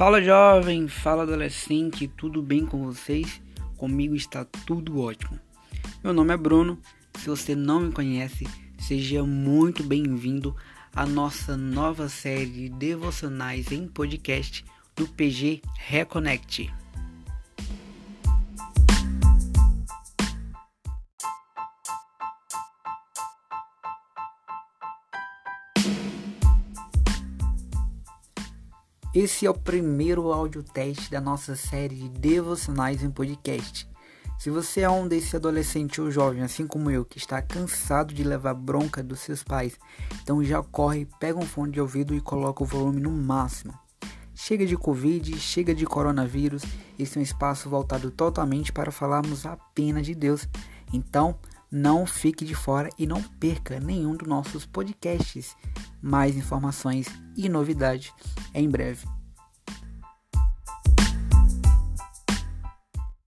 Fala jovem, fala adolescente, tudo bem com vocês? Comigo está tudo ótimo. Meu nome é Bruno, se você não me conhece, seja muito bem-vindo à nossa nova série de devocionais em podcast do PG Reconnect. Esse é o primeiro áudio teste da nossa série de devocionais em podcast. Se você é um desse adolescente ou jovem, assim como eu, que está cansado de levar bronca dos seus pais, então já corre, pega um fone de ouvido e coloca o volume no máximo. Chega de Covid, chega de coronavírus, esse é um espaço voltado totalmente para falarmos apenas de Deus. Então, não fique de fora e não perca nenhum dos nossos podcasts. Mais informações e novidades em breve.